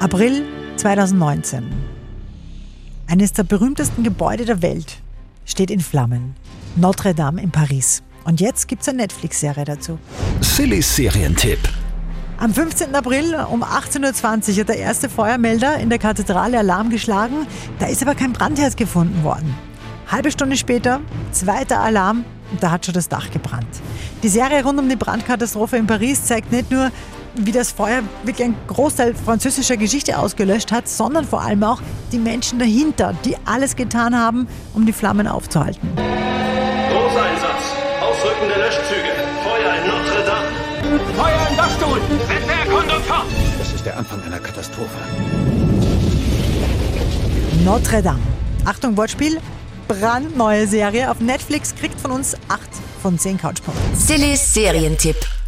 April 2019. Eines der berühmtesten Gebäude der Welt steht in Flammen. Notre Dame in Paris. Und jetzt gibt es eine Netflix-Serie dazu. Sillys Serientipp. Am 15. April um 18.20 Uhr hat der erste Feuermelder in der Kathedrale Alarm geschlagen. Da ist aber kein Brandherd gefunden worden. Halbe Stunde später, zweiter Alarm und da hat schon das Dach gebrannt. Die Serie rund um die Brandkatastrophe in Paris zeigt nicht nur, wie das Feuer wirklich einen Großteil französischer Geschichte ausgelöscht hat, sondern vor allem auch die Menschen dahinter, die alles getan haben, um die Flammen aufzuhalten. Großeinsatz. Ausrücken der Löschzüge. Feuer in Notre Dame. Feuer im Dachstuhl! Wettbeerkundung fort! Das ist der Anfang einer Katastrophe. Notre Dame. Achtung, Wortspiel. Brandneue Serie auf Netflix kriegt von uns 8 von 10 Couchpunkten. Sillys Serientipp.